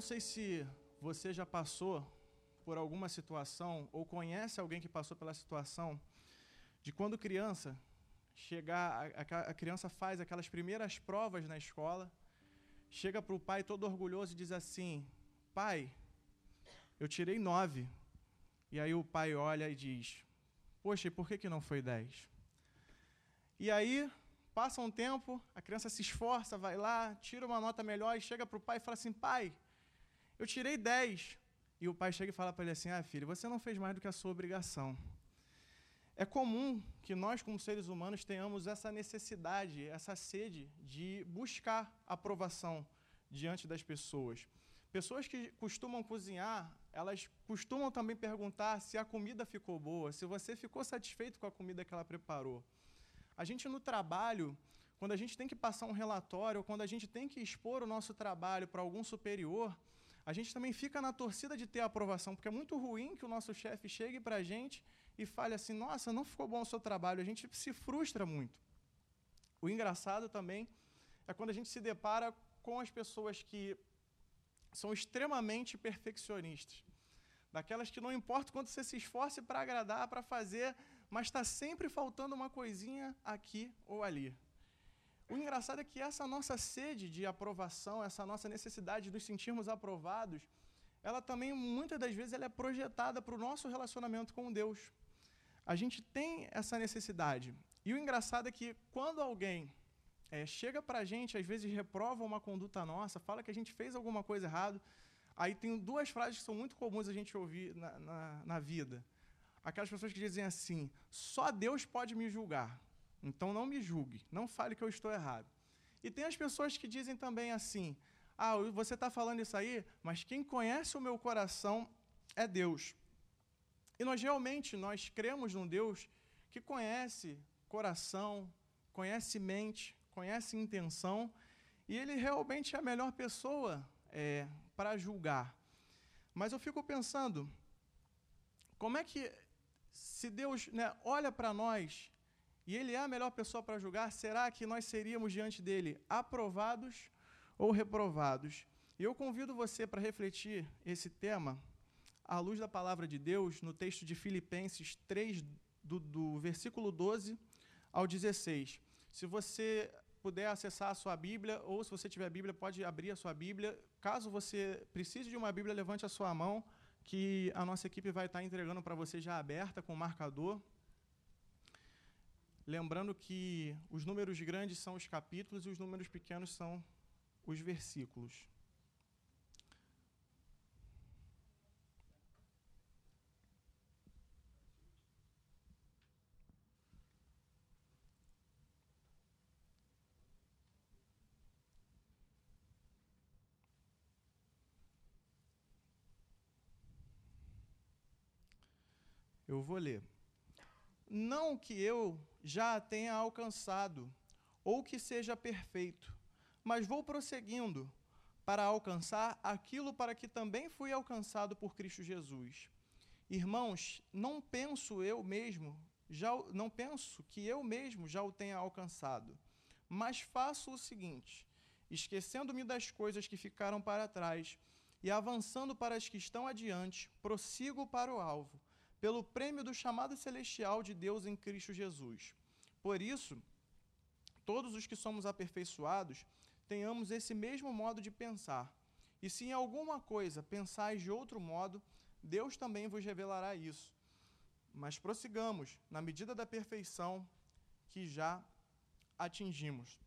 não sei se você já passou por alguma situação ou conhece alguém que passou pela situação de quando criança chegar a, a, criança faz aquelas primeiras provas na escola, chega para o pai todo orgulhoso e diz assim: pai, eu tirei nove. E aí o pai olha e diz: poxa, e por que, que não foi dez? E aí passa um tempo, a criança se esforça, vai lá, tira uma nota melhor e chega para o pai e fala assim: pai, eu tirei dez. E o pai chega e fala para ele assim: ah, filho, você não fez mais do que a sua obrigação. É comum que nós, como seres humanos, tenhamos essa necessidade, essa sede de buscar aprovação diante das pessoas. Pessoas que costumam cozinhar, elas costumam também perguntar se a comida ficou boa, se você ficou satisfeito com a comida que ela preparou. A gente no trabalho, quando a gente tem que passar um relatório, quando a gente tem que expor o nosso trabalho para algum superior, a gente também fica na torcida de ter aprovação, porque é muito ruim que o nosso chefe chegue para a gente e fale assim: nossa, não ficou bom o seu trabalho. A gente se frustra muito. O engraçado também é quando a gente se depara com as pessoas que são extremamente perfeccionistas. Daquelas que não importa quanto você se esforce para agradar, para fazer, mas está sempre faltando uma coisinha aqui ou ali. O engraçado é que essa nossa sede de aprovação, essa nossa necessidade de nos sentirmos aprovados, ela também, muitas das vezes, ela é projetada para o nosso relacionamento com Deus. A gente tem essa necessidade. E o engraçado é que quando alguém é, chega para a gente, às vezes reprova uma conduta nossa, fala que a gente fez alguma coisa errada, aí tem duas frases que são muito comuns a gente ouvir na, na, na vida. Aquelas pessoas que dizem assim: só Deus pode me julgar. Então não me julgue, não fale que eu estou errado. E tem as pessoas que dizem também assim: ah, você está falando isso aí, mas quem conhece o meu coração é Deus. E nós realmente nós cremos num Deus que conhece coração, conhece mente, conhece intenção, e Ele realmente é a melhor pessoa é, para julgar. Mas eu fico pensando, como é que se Deus né, olha para nós e Ele é a melhor pessoa para julgar, será que nós seríamos diante dele aprovados ou reprovados? E eu convido você para refletir esse tema à luz da palavra de Deus no texto de Filipenses 3, do, do versículo 12 ao 16. Se você puder acessar a sua Bíblia, ou se você tiver Bíblia, pode abrir a sua Bíblia. Caso você precise de uma Bíblia, levante a sua mão, que a nossa equipe vai estar entregando para você já aberta com marcador. Lembrando que os números grandes são os capítulos e os números pequenos são os versículos. Eu vou ler. Não que eu já tenha alcançado, ou que seja perfeito, mas vou prosseguindo para alcançar aquilo para que também fui alcançado por Cristo Jesus. Irmãos, não penso eu mesmo, já não penso que eu mesmo já o tenha alcançado, mas faço o seguinte: esquecendo-me das coisas que ficaram para trás e avançando para as que estão adiante, prossigo para o alvo pelo prêmio do chamado celestial de Deus em Cristo Jesus. Por isso, todos os que somos aperfeiçoados, tenhamos esse mesmo modo de pensar. E se em alguma coisa pensais de outro modo, Deus também vos revelará isso. Mas prossigamos na medida da perfeição que já atingimos.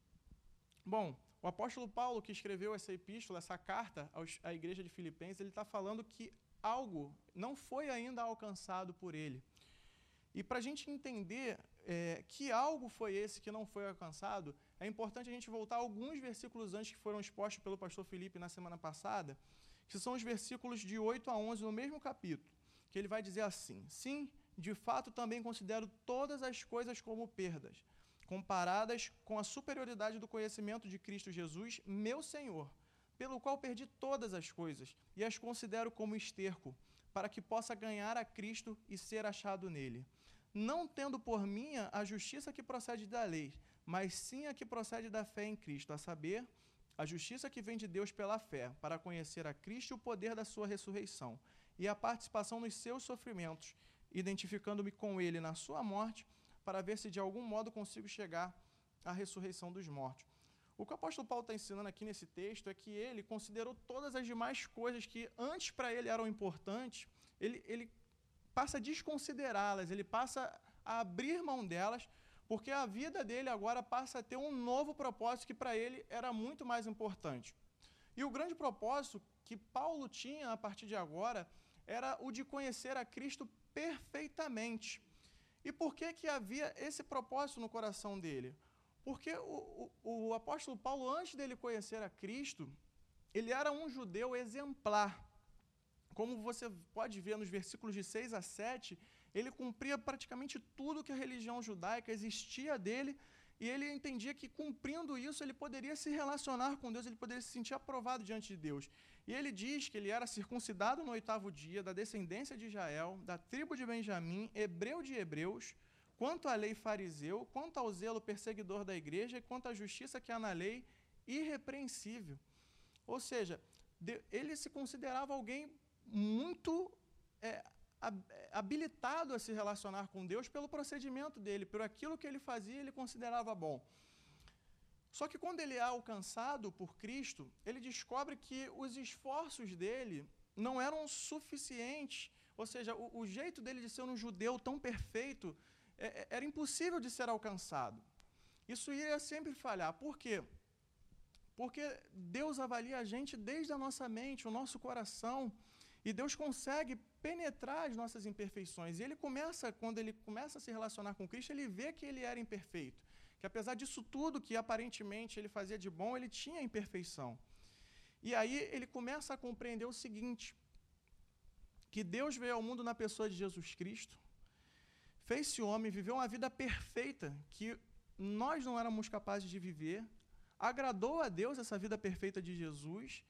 Bom, o apóstolo Paulo, que escreveu essa epístola, essa carta à igreja de Filipenses, ele está falando que algo não foi ainda alcançado por ele. E para a gente entender é, que algo foi esse que não foi alcançado, é importante a gente voltar a alguns versículos antes que foram expostos pelo pastor Felipe na semana passada, que são os versículos de 8 a 11 no mesmo capítulo, que ele vai dizer assim: Sim, de fato também considero todas as coisas como perdas, comparadas com a superioridade do conhecimento de Cristo Jesus, meu Senhor pelo qual perdi todas as coisas e as considero como esterco, para que possa ganhar a Cristo e ser achado nele. Não tendo por minha a justiça que procede da lei, mas sim a que procede da fé em Cristo, a saber, a justiça que vem de Deus pela fé, para conhecer a Cristo e o poder da sua ressurreição, e a participação nos seus sofrimentos, identificando-me com ele na sua morte, para ver se de algum modo consigo chegar à ressurreição dos mortos. O que o apóstolo Paulo está ensinando aqui nesse texto é que ele considerou todas as demais coisas que antes para ele eram importantes, ele, ele passa a desconsiderá-las, ele passa a abrir mão delas, porque a vida dele agora passa a ter um novo propósito que para ele era muito mais importante. E o grande propósito que Paulo tinha a partir de agora era o de conhecer a Cristo perfeitamente. E por que, que havia esse propósito no coração dele? Porque o, o, o apóstolo Paulo, antes dele conhecer a Cristo, ele era um judeu exemplar. Como você pode ver nos versículos de 6 a 7, ele cumpria praticamente tudo que a religião judaica existia dele, e ele entendia que cumprindo isso ele poderia se relacionar com Deus, ele poderia se sentir aprovado diante de Deus. E ele diz que ele era circuncidado no oitavo dia, da descendência de Israel, da tribo de Benjamim, hebreu de hebreus, quanto à lei fariseu, quanto ao zelo perseguidor da igreja quanto à justiça que há na lei, irrepreensível. Ou seja, ele se considerava alguém muito é, habilitado a se relacionar com Deus pelo procedimento dele, por aquilo que ele fazia, ele considerava bom. Só que quando ele é alcançado por Cristo, ele descobre que os esforços dele não eram suficientes. Ou seja, o, o jeito dele de ser um judeu tão perfeito é, é, era impossível de ser alcançado. Isso iria sempre falhar. Por quê? Porque Deus avalia a gente desde a nossa mente, o nosso coração. E Deus consegue penetrar as nossas imperfeições. E ele começa, quando ele começa a se relacionar com Cristo, ele vê que ele era imperfeito. Que apesar disso tudo que aparentemente ele fazia de bom, ele tinha imperfeição. E aí ele começa a compreender o seguinte: que Deus veio ao mundo na pessoa de Jesus Cristo, fez-se homem, viveu uma vida perfeita que nós não éramos capazes de viver, agradou a Deus essa vida perfeita de Jesus,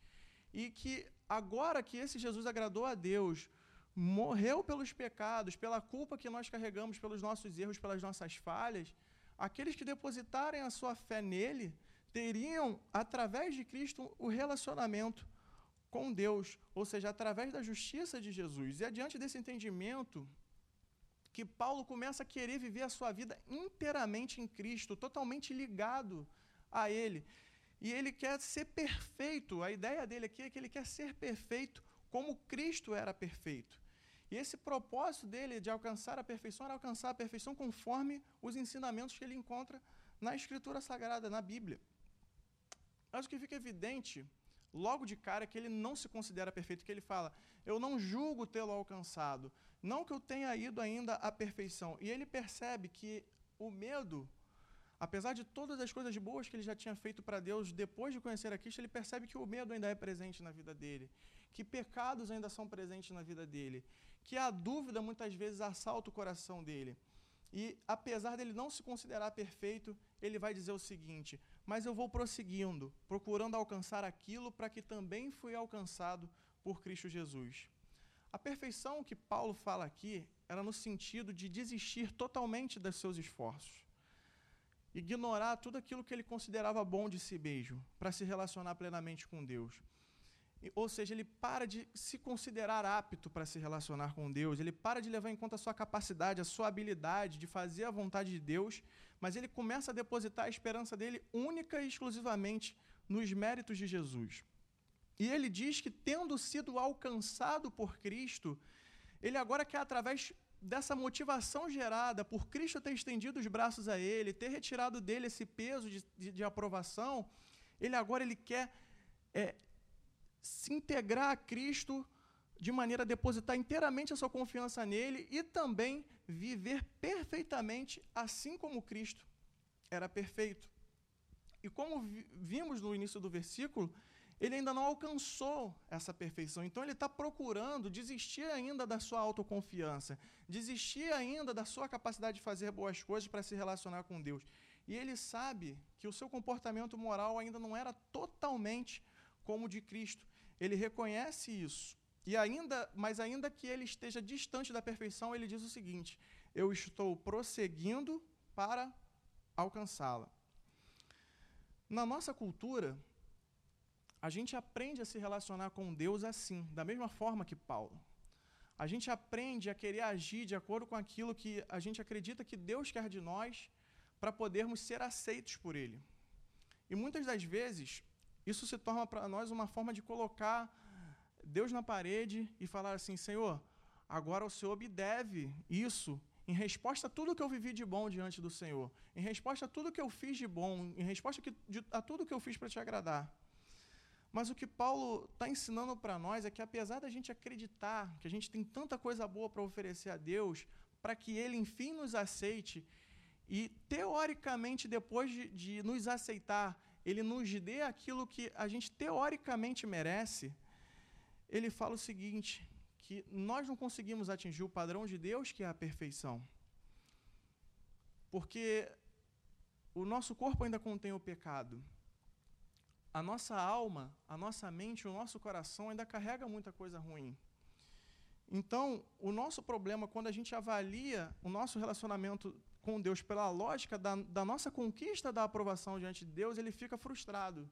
e que agora que esse Jesus agradou a Deus, morreu pelos pecados, pela culpa que nós carregamos, pelos nossos erros, pelas nossas falhas, aqueles que depositarem a sua fé nele teriam, através de Cristo, o relacionamento com Deus, ou seja, através da justiça de Jesus. E adiante desse entendimento, que Paulo começa a querer viver a sua vida inteiramente em Cristo, totalmente ligado a Ele. E ele quer ser perfeito. A ideia dele aqui é que ele quer ser perfeito como Cristo era perfeito. E esse propósito dele de alcançar a perfeição era alcançar a perfeição conforme os ensinamentos que ele encontra na Escritura Sagrada, na Bíblia. Mas o que fica evidente, logo de cara, é que ele não se considera perfeito, que ele fala: Eu não julgo tê-lo alcançado, não que eu tenha ido ainda à perfeição. E ele percebe que o medo apesar de todas as coisas boas que ele já tinha feito para Deus depois de conhecer a Cristo, ele percebe que o medo ainda é presente na vida dele, que pecados ainda são presentes na vida dele, que a dúvida muitas vezes assalta o coração dele. E apesar dele não se considerar perfeito, ele vai dizer o seguinte: Mas eu vou prosseguindo, procurando alcançar aquilo para que também fui alcançado por Cristo Jesus. A perfeição que Paulo fala aqui era no sentido de desistir totalmente dos seus esforços ignorar tudo aquilo que ele considerava bom de si mesmo, para se relacionar plenamente com Deus. Ou seja, ele para de se considerar apto para se relacionar com Deus, ele para de levar em conta a sua capacidade, a sua habilidade de fazer a vontade de Deus, mas ele começa a depositar a esperança dele única e exclusivamente nos méritos de Jesus. E ele diz que, tendo sido alcançado por Cristo, ele agora quer, através dessa motivação gerada por Cristo ter estendido os braços a ele, ter retirado dele esse peso de, de, de aprovação, ele agora ele quer é, se integrar a Cristo de maneira a depositar inteiramente a sua confiança nele e também viver perfeitamente assim como Cristo era perfeito. E como vimos no início do versículo, ele ainda não alcançou essa perfeição. Então ele está procurando desistir ainda da sua autoconfiança, desistir ainda da sua capacidade de fazer boas coisas para se relacionar com Deus. E ele sabe que o seu comportamento moral ainda não era totalmente como o de Cristo. Ele reconhece isso. E ainda, mas ainda que ele esteja distante da perfeição, ele diz o seguinte: eu estou prosseguindo para alcançá-la. Na nossa cultura, a gente aprende a se relacionar com Deus assim, da mesma forma que Paulo. A gente aprende a querer agir de acordo com aquilo que a gente acredita que Deus quer de nós para podermos ser aceitos por Ele. E muitas das vezes, isso se torna para nós uma forma de colocar Deus na parede e falar assim: Senhor, agora o Senhor me deve isso em resposta a tudo que eu vivi de bom diante do Senhor, em resposta a tudo que eu fiz de bom, em resposta a tudo que eu fiz para te agradar. Mas o que Paulo está ensinando para nós é que, apesar da gente acreditar que a gente tem tanta coisa boa para oferecer a Deus, para que Ele enfim nos aceite, e teoricamente, depois de, de nos aceitar, Ele nos dê aquilo que a gente teoricamente merece, ele fala o seguinte: que nós não conseguimos atingir o padrão de Deus, que é a perfeição. Porque o nosso corpo ainda contém o pecado. A nossa alma, a nossa mente, o nosso coração ainda carrega muita coisa ruim. Então, o nosso problema, quando a gente avalia o nosso relacionamento com Deus pela lógica da, da nossa conquista da aprovação diante de Deus, ele fica frustrado.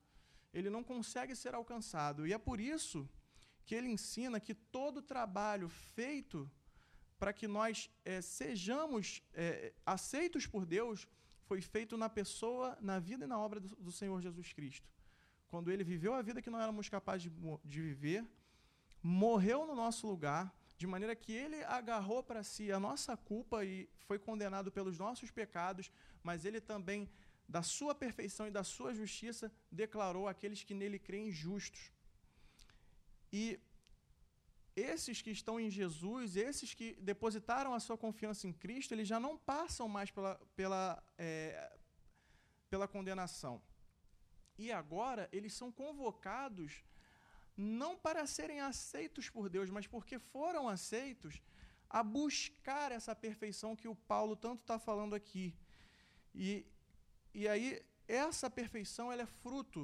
Ele não consegue ser alcançado. E é por isso que ele ensina que todo trabalho feito para que nós é, sejamos é, aceitos por Deus foi feito na pessoa, na vida e na obra do, do, Senhor Jesus Cristo. Quando ele viveu a vida que não éramos capazes de, de viver, morreu no nosso lugar, de maneira que ele agarrou para si a nossa culpa e foi condenado pelos nossos pecados, mas ele também, da sua perfeição e da sua justiça, declarou aqueles que nele creem justos. E esses que estão em Jesus, esses que depositaram a sua confiança em Cristo, eles já não passam mais pela, pela, é, pela condenação. E agora eles são convocados não para serem aceitos por Deus, mas porque foram aceitos a buscar essa perfeição que o Paulo tanto está falando aqui. E, e aí, essa perfeição ela é fruto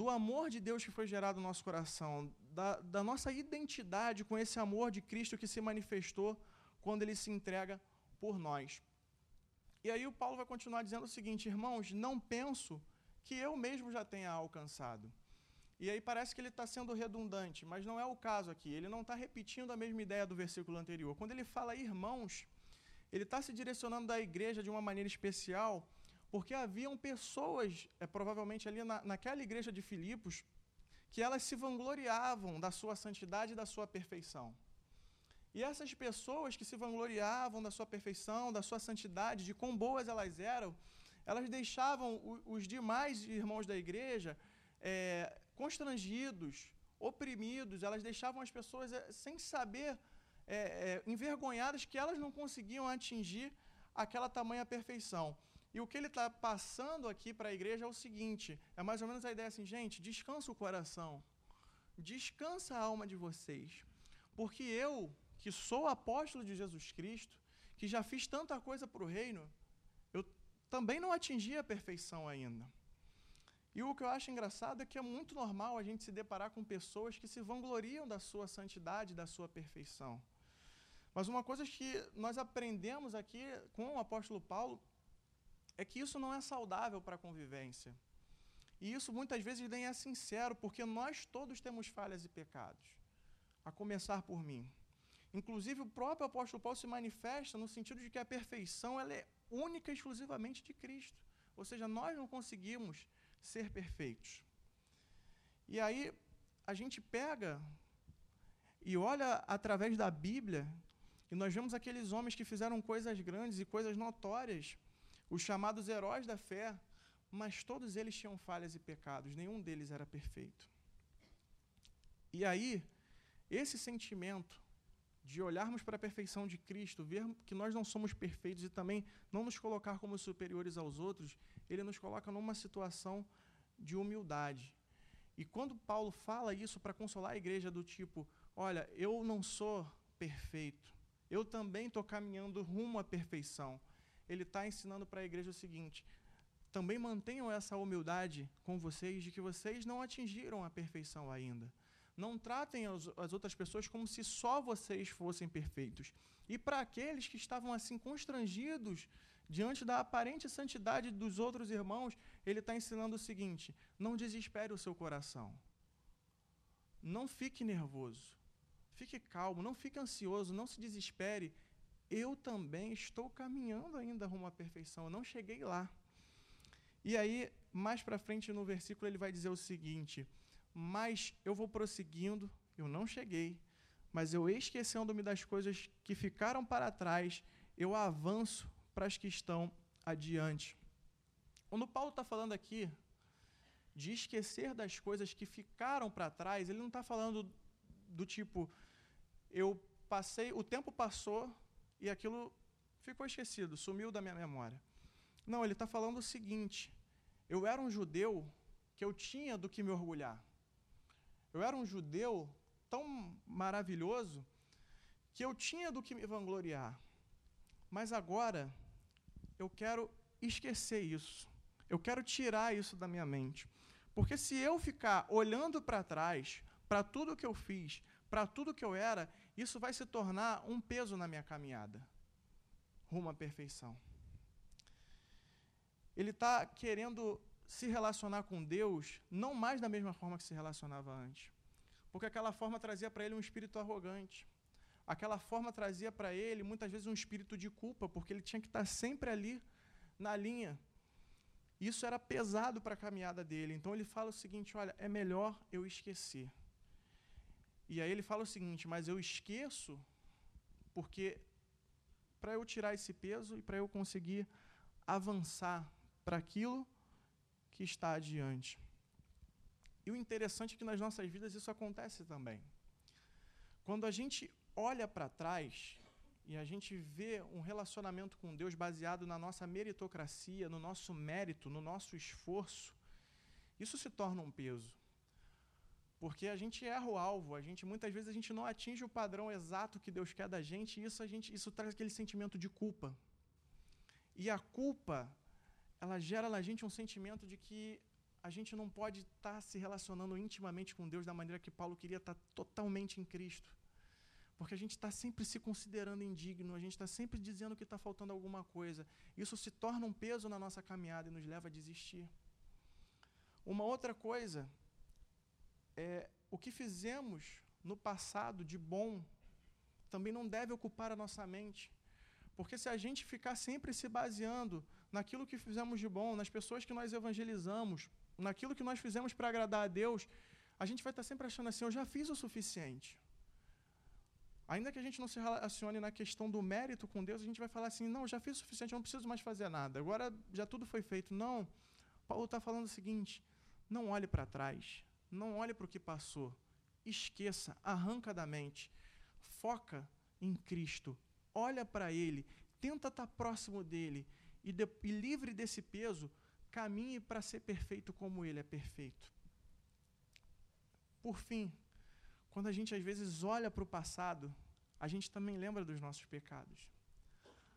do amor de Deus que foi gerado no nosso coração, da, da nossa identidade com esse amor de Cristo que se manifestou quando ele se entrega por nós. E aí o Paulo vai continuar dizendo o seguinte: irmãos, não penso que eu mesmo já tenha alcançado. E aí parece que ele está sendo redundante, mas não é o caso aqui. Ele não está repetindo a mesma ideia do versículo anterior. Quando ele fala irmãos, ele está se direcionando da igreja de uma maneira especial, porque haviam pessoas, é, provavelmente ali na, naquela igreja de Filipos, que elas se vangloriavam da sua santidade e da sua perfeição. E essas pessoas que se vangloriavam da sua perfeição, da sua santidade, de quão boas elas eram, elas deixavam os demais irmãos da igreja é, constrangidos, oprimidos, elas deixavam as pessoas é, sem saber, é, é, envergonhadas que elas não conseguiam atingir aquela tamanha perfeição. E o que ele está passando aqui para a igreja é o seguinte: é mais ou menos a ideia assim, gente, descansa o coração, descansa a alma de vocês, porque eu, que sou apóstolo de Jesus Cristo, que já fiz tanta coisa para o reino, também não atingi a perfeição ainda. E o que eu acho engraçado é que é muito normal a gente se deparar com pessoas que se vangloriam da sua santidade, da sua perfeição. Mas uma coisa que nós aprendemos aqui com o apóstolo Paulo é que isso não é saudável para a convivência. E isso muitas vezes nem é sincero, porque nós todos temos falhas e pecados, a começar por mim. Inclusive, o próprio apóstolo Paulo se manifesta no sentido de que a perfeição ela é única e exclusivamente de Cristo. Ou seja, nós não conseguimos ser perfeitos. E aí, a gente pega e olha através da Bíblia, e nós vemos aqueles homens que fizeram coisas grandes e coisas notórias os chamados heróis da fé, mas todos eles tinham falhas e pecados, nenhum deles era perfeito. E aí, esse sentimento de olharmos para a perfeição de Cristo, ver que nós não somos perfeitos e também não nos colocar como superiores aos outros, ele nos coloca numa situação de humildade. E quando Paulo fala isso para consolar a igreja do tipo, olha, eu não sou perfeito, eu também estou caminhando rumo à perfeição ele está ensinando para a igreja o seguinte: também mantenham essa humildade com vocês de que vocês não atingiram a perfeição ainda. Não tratem as, as outras pessoas como se só vocês fossem perfeitos. E para aqueles que estavam assim constrangidos diante da aparente santidade dos outros irmãos, ele está ensinando o seguinte: não desespere o seu coração. Não fique nervoso. Fique calmo, não fique ansioso, não se desespere. Eu também estou caminhando ainda rumo à perfeição, eu não cheguei lá. E aí, mais para frente no versículo, ele vai dizer o seguinte: Mas eu vou prosseguindo, eu não cheguei, mas eu esquecendo-me das coisas que ficaram para trás, eu avanço para as que estão adiante. Quando Paulo está falando aqui de esquecer das coisas que ficaram para trás, ele não está falando do tipo, eu passei, o tempo passou e aquilo ficou esquecido, sumiu da minha memória. Não, ele está falando o seguinte: eu era um judeu que eu tinha do que me orgulhar. Eu era um judeu tão maravilhoso que eu tinha do que me vangloriar. Mas agora eu quero esquecer isso. Eu quero tirar isso da minha mente. Porque se eu ficar olhando para trás, para tudo que eu fiz, para tudo que eu era, isso vai se tornar um peso na minha caminhada rumo à perfeição. Ele está querendo se relacionar com Deus não mais da mesma forma que se relacionava antes. Porque aquela forma trazia para ele um espírito arrogante. Aquela forma trazia para ele muitas vezes um espírito de culpa, porque ele tinha que estar sempre ali na linha. Isso era pesado para a caminhada dele. Então ele fala o seguinte: olha, é melhor eu esquecer. E aí ele fala o seguinte: mas eu esqueço porque para eu tirar esse peso e para eu conseguir avançar para aquilo que está adiante. E o interessante é que nas nossas vidas isso acontece também. Quando a gente olha para trás e a gente vê um relacionamento com Deus baseado na nossa meritocracia, no nosso mérito, no nosso esforço, isso se torna um peso. Porque a gente erra o alvo, a gente muitas vezes a gente não atinge o padrão exato que Deus quer da gente, e isso a gente isso traz aquele sentimento de culpa. E a culpa, ela gera na gente um sentimento de que a gente não pode estar tá se relacionando intimamente com Deus da maneira que Paulo queria estar tá totalmente em Cristo. Porque a gente está sempre se considerando indigno, a gente está sempre dizendo que está faltando alguma coisa. Isso se torna um peso na nossa caminhada e nos leva a desistir. Uma outra coisa é o que fizemos no passado de bom também não deve ocupar a nossa mente. Porque se a gente ficar sempre se baseando naquilo que fizemos de bom, nas pessoas que nós evangelizamos, naquilo que nós fizemos para agradar a Deus, a gente vai estar sempre achando assim: eu já fiz o suficiente. Ainda que a gente não se relacione na questão do mérito com Deus, a gente vai falar assim: não, já fiz o suficiente, eu não preciso mais fazer nada, agora já tudo foi feito. Não. Paulo está falando o seguinte: não olhe para trás, não olhe para o que passou, esqueça, arranca da mente, foca em Cristo, olha para Ele, tenta estar tá próximo dele e, de, e livre desse peso, caminhe para ser perfeito como Ele é perfeito. Por fim, quando a gente às vezes olha para o passado, a gente também lembra dos nossos pecados.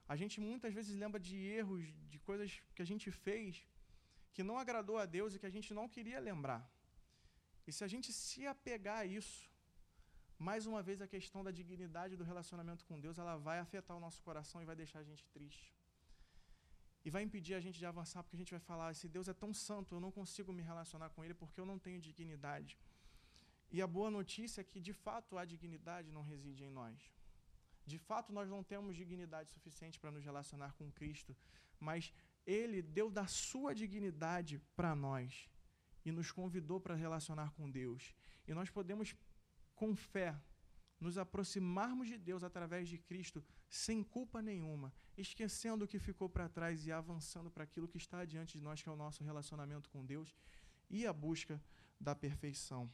A gente muitas vezes lembra de erros, de coisas que a gente fez que não agradou a Deus e que a gente não queria lembrar. E se a gente se apegar a isso, mais uma vez a questão da dignidade do relacionamento com Deus, ela vai afetar o nosso coração e vai deixar a gente triste. E vai impedir a gente de avançar, porque a gente vai falar: esse Deus é tão santo, eu não consigo me relacionar com Ele porque eu não tenho dignidade. E a boa notícia é que, de fato, a dignidade não reside em nós. De fato, nós não temos dignidade suficiente para nos relacionar com Cristo, mas Ele deu da sua dignidade para nós e nos convidou para relacionar com Deus. E nós podemos, com fé, nos aproximarmos de Deus através de Cristo sem culpa nenhuma, esquecendo o que ficou para trás e avançando para aquilo que está diante de nós, que é o nosso relacionamento com Deus e a busca da perfeição.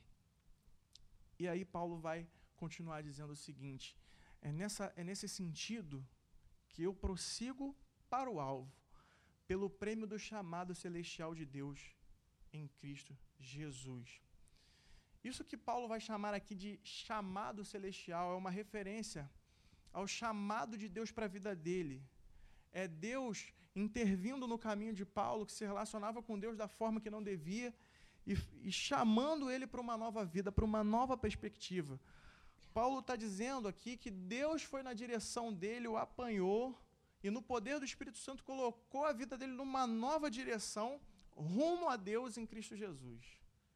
E aí Paulo vai continuar dizendo o seguinte: é, nessa, é nesse sentido que eu prossigo para o alvo, pelo prêmio do chamado celestial de Deus em Cristo Jesus. Isso que Paulo vai chamar aqui de chamado celestial é uma referência ao chamado de Deus para a vida dele. É Deus intervindo no caminho de Paulo, que se relacionava com Deus da forma que não devia, e, e chamando ele para uma nova vida, para uma nova perspectiva. Paulo está dizendo aqui que Deus foi na direção dele, o apanhou, e no poder do Espírito Santo colocou a vida dele numa nova direção, rumo a Deus em Cristo Jesus.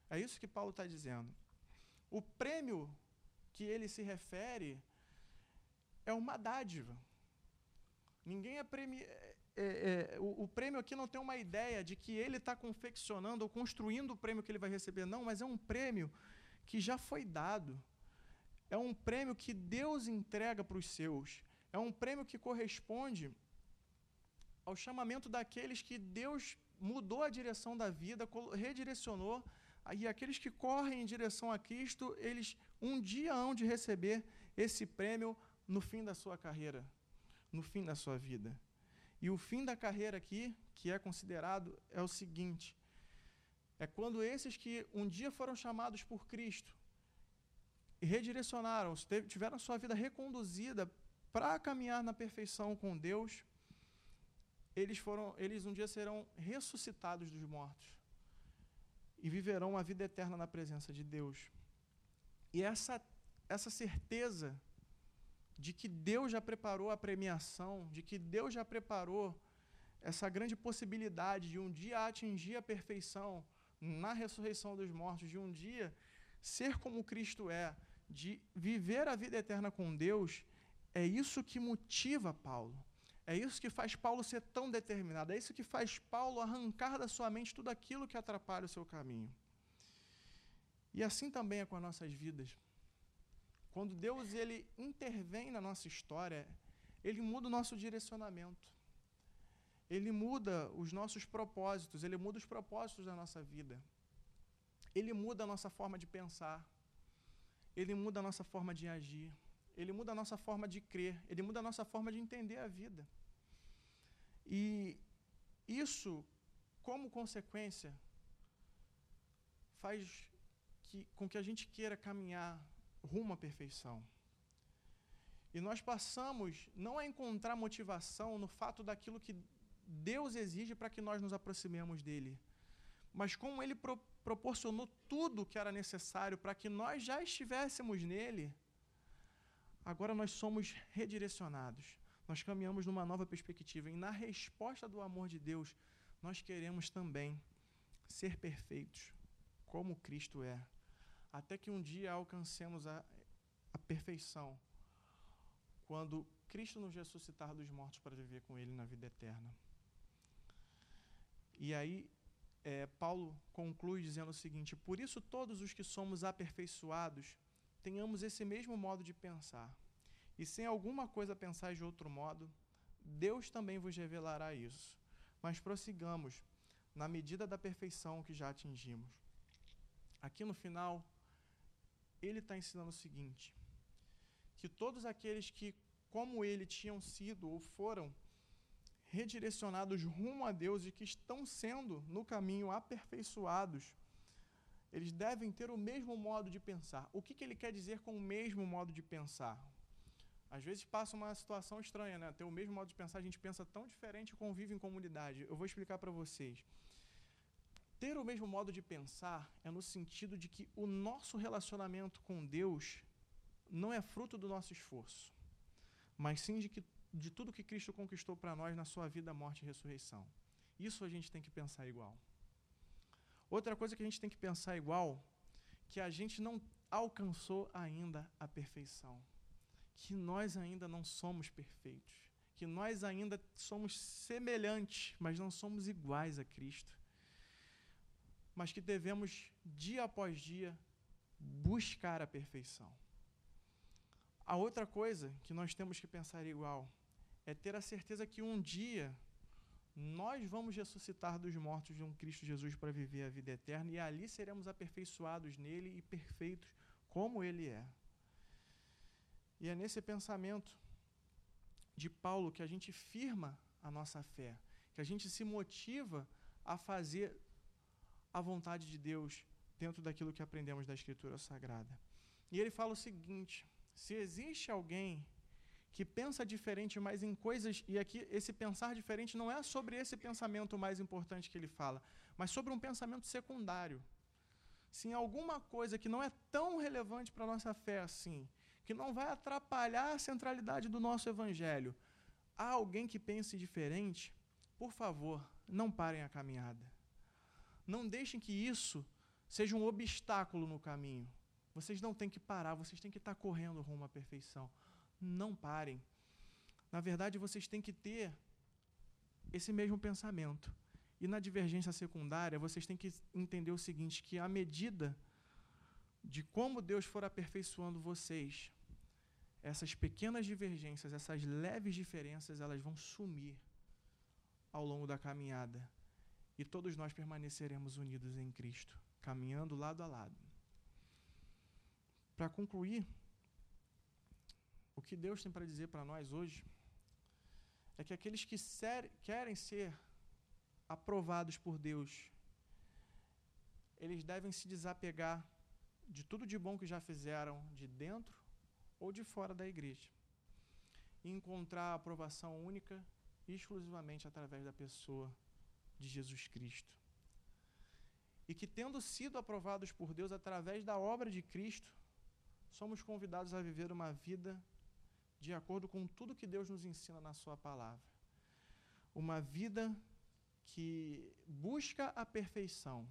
É isso que Paulo está dizendo. O prêmio que ele se refere é uma dádiva. Ninguém é prêmio. É, é, é, o, o, prêmio aqui não tem uma ideia de que ele está confeccionando ou construindo o prêmio que ele vai receber, não, mas é um prêmio que já foi dado. É um prêmio que Deus entrega para os seus. É um prêmio que corresponde ao chamamento daqueles que Deus mudou a direção da vida, redirecionou, e aqueles que correm em direção a Cristo, eles um dia hão de receber esse prêmio no fim da sua carreira, no fim da sua vida. E o fim da carreira aqui, que é considerado, é o seguinte: é quando esses que um dia foram chamados por Cristo e redirecionaram, tiveram sua vida reconduzida para caminhar na perfeição com Deus, eles foram, eles um dia serão ressuscitados dos mortos e viverão uma vida eterna na presença de Deus. E essa essa certeza de que Deus já preparou a premiação, de que Deus já preparou essa grande possibilidade de um dia atingir a perfeição na ressurreição dos mortos, de um dia ser como Cristo é, de viver a vida eterna com Deus, é isso que motiva Paulo. É isso que faz Paulo ser tão determinado. É isso que faz Paulo arrancar da sua mente tudo aquilo que atrapalha o seu caminho. E assim também é com as nossas vidas. Quando Deus ele intervém na nossa história, ele muda o nosso direcionamento. Ele muda os nossos propósitos, ele muda os propósitos da nossa vida. Ele muda a nossa forma de pensar. Ele muda a nossa forma de agir ele muda a nossa forma de crer, ele muda a nossa forma de entender a vida. E isso, como consequência, faz que, com que a gente queira caminhar rumo à perfeição. E nós passamos não a encontrar motivação no fato daquilo que Deus exige para que nós nos aproximemos dele, mas como ele pro proporcionou tudo que era necessário para que nós já estivéssemos nele Agora nós somos redirecionados. Nós caminhamos numa nova perspectiva. E na resposta do amor de Deus, nós queremos também ser perfeitos, como Cristo é. Até que um dia alcancemos a, a perfeição, quando Cristo nos ressuscitar dos mortos para viver com Ele na vida eterna. E aí, é, Paulo conclui dizendo o seguinte: Por isso, todos os que somos aperfeiçoados, tenhamos esse mesmo modo de pensar. E se em alguma coisa pensais de outro modo, Deus também vos revelará isso. Mas prossigamos na medida da perfeição que já atingimos. Aqui no final, ele está ensinando o seguinte: que todos aqueles que, como ele, tinham sido ou foram redirecionados rumo a Deus e que estão sendo no caminho aperfeiçoados, eles devem ter o mesmo modo de pensar. O que, que ele quer dizer com o mesmo modo de pensar? Às vezes passa uma situação estranha, né? Ter o mesmo modo de pensar, a gente pensa tão diferente e convive em comunidade. Eu vou explicar para vocês. Ter o mesmo modo de pensar é no sentido de que o nosso relacionamento com Deus não é fruto do nosso esforço, mas sim de, que, de tudo que Cristo conquistou para nós na sua vida, morte e ressurreição. Isso a gente tem que pensar igual. Outra coisa que a gente tem que pensar igual, que a gente não alcançou ainda a perfeição. Que nós ainda não somos perfeitos. Que nós ainda somos semelhantes, mas não somos iguais a Cristo. Mas que devemos, dia após dia, buscar a perfeição. A outra coisa que nós temos que pensar igual é ter a certeza que um dia nós vamos ressuscitar dos mortos de um Cristo Jesus para viver a vida eterna e ali seremos aperfeiçoados nele e perfeitos como ele é. E é nesse pensamento de Paulo que a gente firma a nossa fé, que a gente se motiva a fazer a vontade de Deus dentro daquilo que aprendemos da Escritura Sagrada. E ele fala o seguinte: se existe alguém que pensa diferente, mas em coisas. E aqui, esse pensar diferente não é sobre esse pensamento mais importante que ele fala, mas sobre um pensamento secundário. Se em alguma coisa que não é tão relevante para a nossa fé assim, que não vai atrapalhar a centralidade do nosso evangelho, há alguém que pense diferente, por favor, não parem a caminhada. Não deixem que isso seja um obstáculo no caminho. Vocês não têm que parar, vocês têm que estar correndo rumo à perfeição. Não parem. Na verdade, vocês têm que ter esse mesmo pensamento. E na divergência secundária, vocês têm que entender o seguinte: que à medida de como Deus for aperfeiçoando vocês, essas pequenas divergências, essas leves diferenças, elas vão sumir ao longo da caminhada. E todos nós permaneceremos unidos em Cristo, caminhando lado a lado. Para concluir, o que Deus tem para dizer para nós hoje é que aqueles que ser, querem ser aprovados por Deus, eles devem se desapegar de tudo de bom que já fizeram de dentro ou de fora da igreja e encontrar a aprovação única e exclusivamente através da pessoa de Jesus Cristo. E que, tendo sido aprovados por Deus através da obra de Cristo, somos convidados a viver uma vida de acordo com tudo que Deus nos ensina na Sua palavra. Uma vida que busca a perfeição,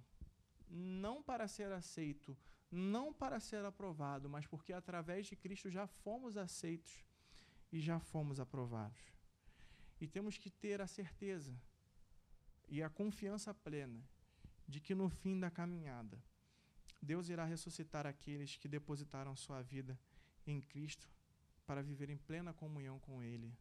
não para ser aceito, não para ser aprovado, mas porque através de Cristo já fomos aceitos e já fomos aprovados. E temos que ter a certeza e a confiança plena de que no fim da caminhada, Deus irá ressuscitar aqueles que depositaram sua vida em Cristo para viver em plena comunhão com Ele